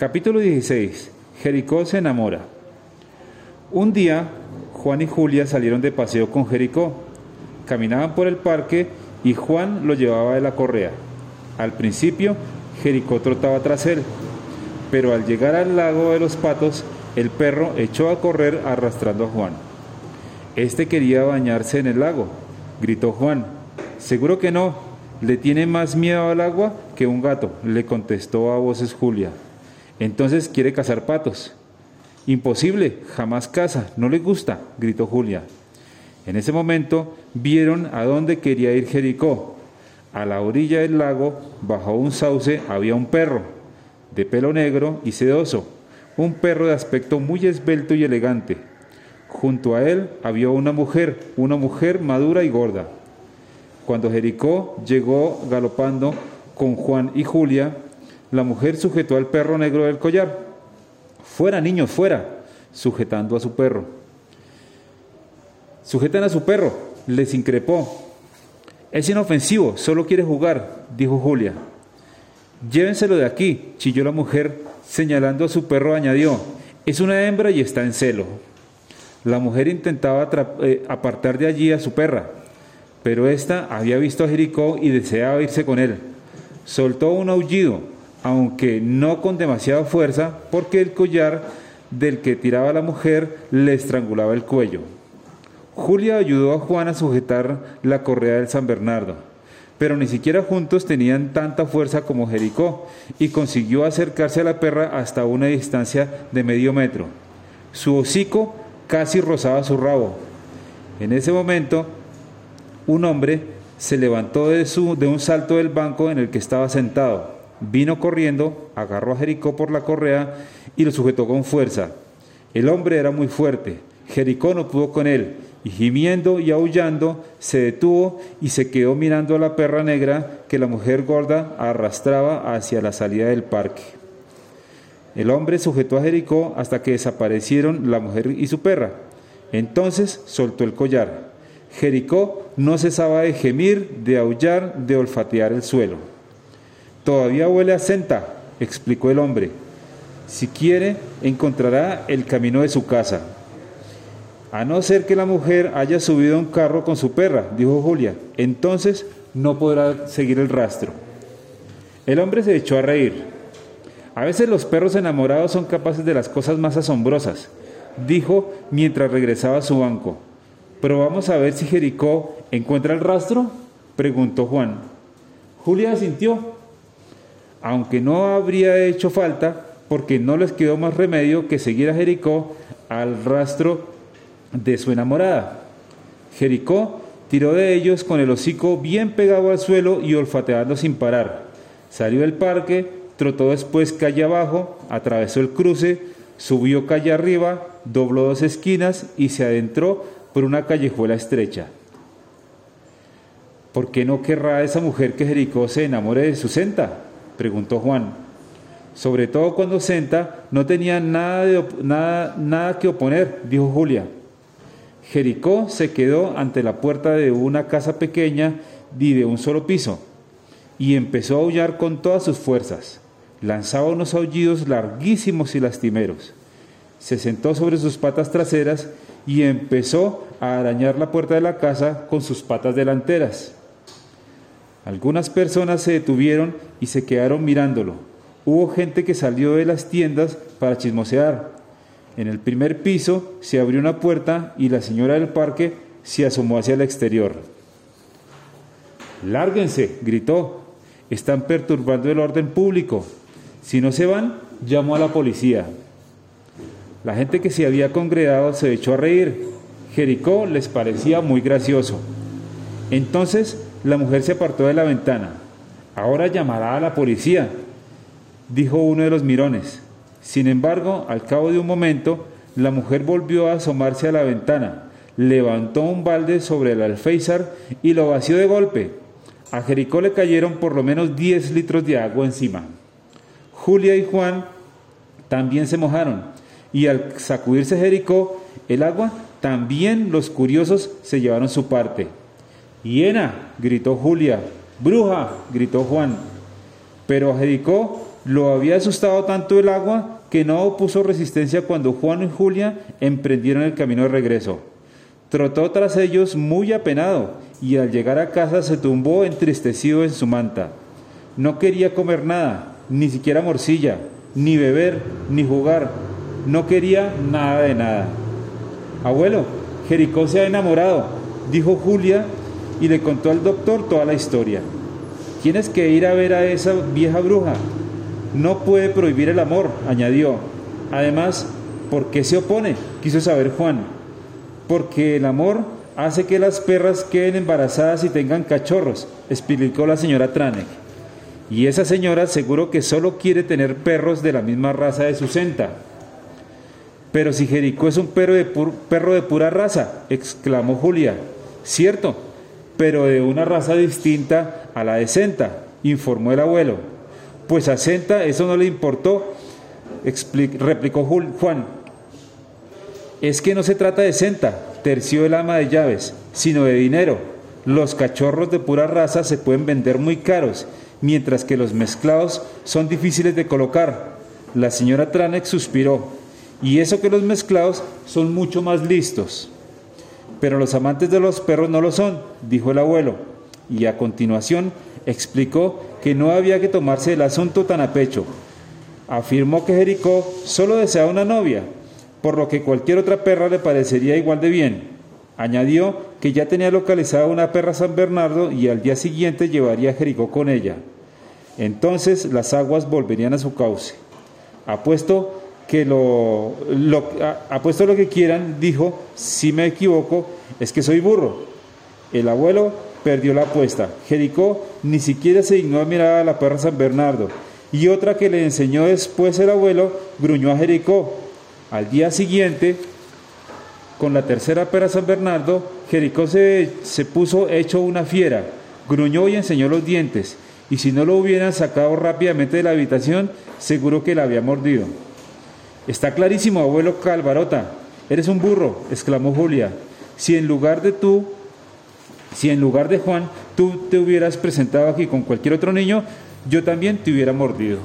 Capítulo 16. Jericó se enamora. Un día, Juan y Julia salieron de paseo con Jericó. Caminaban por el parque y Juan lo llevaba de la correa. Al principio, Jericó trotaba tras él, pero al llegar al lago de los patos, el perro echó a correr arrastrando a Juan. Este quería bañarse en el lago, gritó Juan. Seguro que no, le tiene más miedo al agua que un gato, le contestó a voces Julia. Entonces quiere cazar patos. Imposible, jamás caza, no le gusta, gritó Julia. En ese momento vieron a dónde quería ir Jericó. A la orilla del lago, bajo un sauce, había un perro, de pelo negro y sedoso, un perro de aspecto muy esbelto y elegante. Junto a él había una mujer, una mujer madura y gorda. Cuando Jericó llegó galopando con Juan y Julia, la mujer sujetó al perro negro del collar. Fuera, niños, fuera, sujetando a su perro. Sujetan a su perro, les increpó. Es inofensivo, solo quiere jugar, dijo Julia. Llévenselo de aquí, chilló la mujer, señalando a su perro, añadió, es una hembra y está en celo. La mujer intentaba eh, apartar de allí a su perra, pero ésta había visto a Jericó y deseaba irse con él. Soltó un aullido, aunque no con demasiada fuerza, porque el collar del que tiraba la mujer le estrangulaba el cuello. Julia ayudó a Juan a sujetar la correa del San Bernardo, pero ni siquiera juntos tenían tanta fuerza como Jericó, y consiguió acercarse a la perra hasta una distancia de medio metro. Su hocico casi rozaba su rabo. En ese momento, un hombre se levantó de, de un salto del banco en el que estaba sentado Vino corriendo, agarró a Jericó por la correa y lo sujetó con fuerza. El hombre era muy fuerte. Jericó no pudo con él, y gimiendo y aullando, se detuvo y se quedó mirando a la perra negra que la mujer gorda arrastraba hacia la salida del parque. El hombre sujetó a Jericó hasta que desaparecieron la mujer y su perra. Entonces soltó el collar. Jericó no cesaba de gemir, de aullar, de olfatear el suelo. Todavía huele a senta, explicó el hombre. Si quiere, encontrará el camino de su casa. A no ser que la mujer haya subido a un carro con su perra, dijo Julia, entonces no podrá seguir el rastro. El hombre se echó a reír. A veces los perros enamorados son capaces de las cosas más asombrosas, dijo mientras regresaba a su banco. Pero vamos a ver si Jericó encuentra el rastro, preguntó Juan. Julia asintió aunque no habría hecho falta, porque no les quedó más remedio que seguir a Jericó al rastro de su enamorada. Jericó tiró de ellos con el hocico bien pegado al suelo y olfateando sin parar. Salió del parque, trotó después calle abajo, atravesó el cruce, subió calle arriba, dobló dos esquinas y se adentró por una callejuela estrecha. ¿Por qué no querrá esa mujer que Jericó se enamore de su senta? Preguntó Juan. Sobre todo cuando Senta no tenía nada, de, nada, nada que oponer, dijo Julia. Jericó se quedó ante la puerta de una casa pequeña y de un solo piso, y empezó a aullar con todas sus fuerzas. Lanzaba unos aullidos larguísimos y lastimeros. Se sentó sobre sus patas traseras y empezó a arañar la puerta de la casa con sus patas delanteras. Algunas personas se detuvieron y se quedaron mirándolo. Hubo gente que salió de las tiendas para chismosear. En el primer piso se abrió una puerta y la señora del parque se asomó hacia el exterior. Lárguense, gritó. Están perturbando el orden público. Si no se van, llamo a la policía. La gente que se había congregado se echó a reír. Jericó les parecía muy gracioso. Entonces la mujer se apartó de la ventana. Ahora llamará a la policía, dijo uno de los mirones. Sin embargo, al cabo de un momento, la mujer volvió a asomarse a la ventana, levantó un balde sobre el alféizar y lo vació de golpe. A Jericó le cayeron por lo menos 10 litros de agua encima. Julia y Juan también se mojaron, y al sacudirse Jericó el agua, también los curiosos se llevaron su parte. Hiena, gritó Julia. Bruja, gritó Juan. Pero Jericó Lo había asustado tanto el agua que no opuso resistencia cuando Juan y Julia emprendieron el camino de regreso. Trotó tras ellos muy apenado y al llegar a casa se tumbó entristecido en su manta. No quería comer nada, ni siquiera morcilla, ni beber, ni jugar. No quería nada de nada. Abuelo, Jericó se ha enamorado, dijo Julia y le contó al doctor toda la historia. Tienes que ir a ver a esa vieja bruja. No puede prohibir el amor, añadió. Además, ¿por qué se opone? quiso saber Juan. Porque el amor hace que las perras queden embarazadas y tengan cachorros, explicó la señora Tranek. Y esa señora seguro que solo quiere tener perros de la misma raza de su senta. Pero si Jericó es un perro de, perro de pura raza, exclamó Julia. Cierto, pero de una raza distinta a la de Senta, informó el abuelo. Pues a Senta eso no le importó, replicó Juan. Es que no se trata de Senta, terció el ama de llaves, sino de dinero. Los cachorros de pura raza se pueden vender muy caros, mientras que los mezclados son difíciles de colocar. La señora Tranek suspiró. Y eso que los mezclados son mucho más listos. Pero los amantes de los perros no lo son, dijo el abuelo, y a continuación explicó que no había que tomarse el asunto tan a pecho. Afirmó que Jericó solo deseaba una novia, por lo que cualquier otra perra le parecería igual de bien. Añadió que ya tenía localizada una perra San Bernardo y al día siguiente llevaría a Jericó con ella. Entonces las aguas volverían a su cauce. Apuesto que lo, lo, apuesto lo que quieran, dijo, si me equivoco, es que soy burro. El abuelo perdió la apuesta. Jericó ni siquiera se dignó a mirar a la perra San Bernardo. Y otra que le enseñó después el abuelo, gruñó a Jericó. Al día siguiente, con la tercera perra San Bernardo, Jericó se, se puso hecho una fiera, gruñó y enseñó los dientes. Y si no lo hubieran sacado rápidamente de la habitación, seguro que la había mordido. Está clarísimo, abuelo Calvarota. Eres un burro, exclamó Julia. Si en lugar de tú, si en lugar de Juan, tú te hubieras presentado aquí con cualquier otro niño, yo también te hubiera mordido.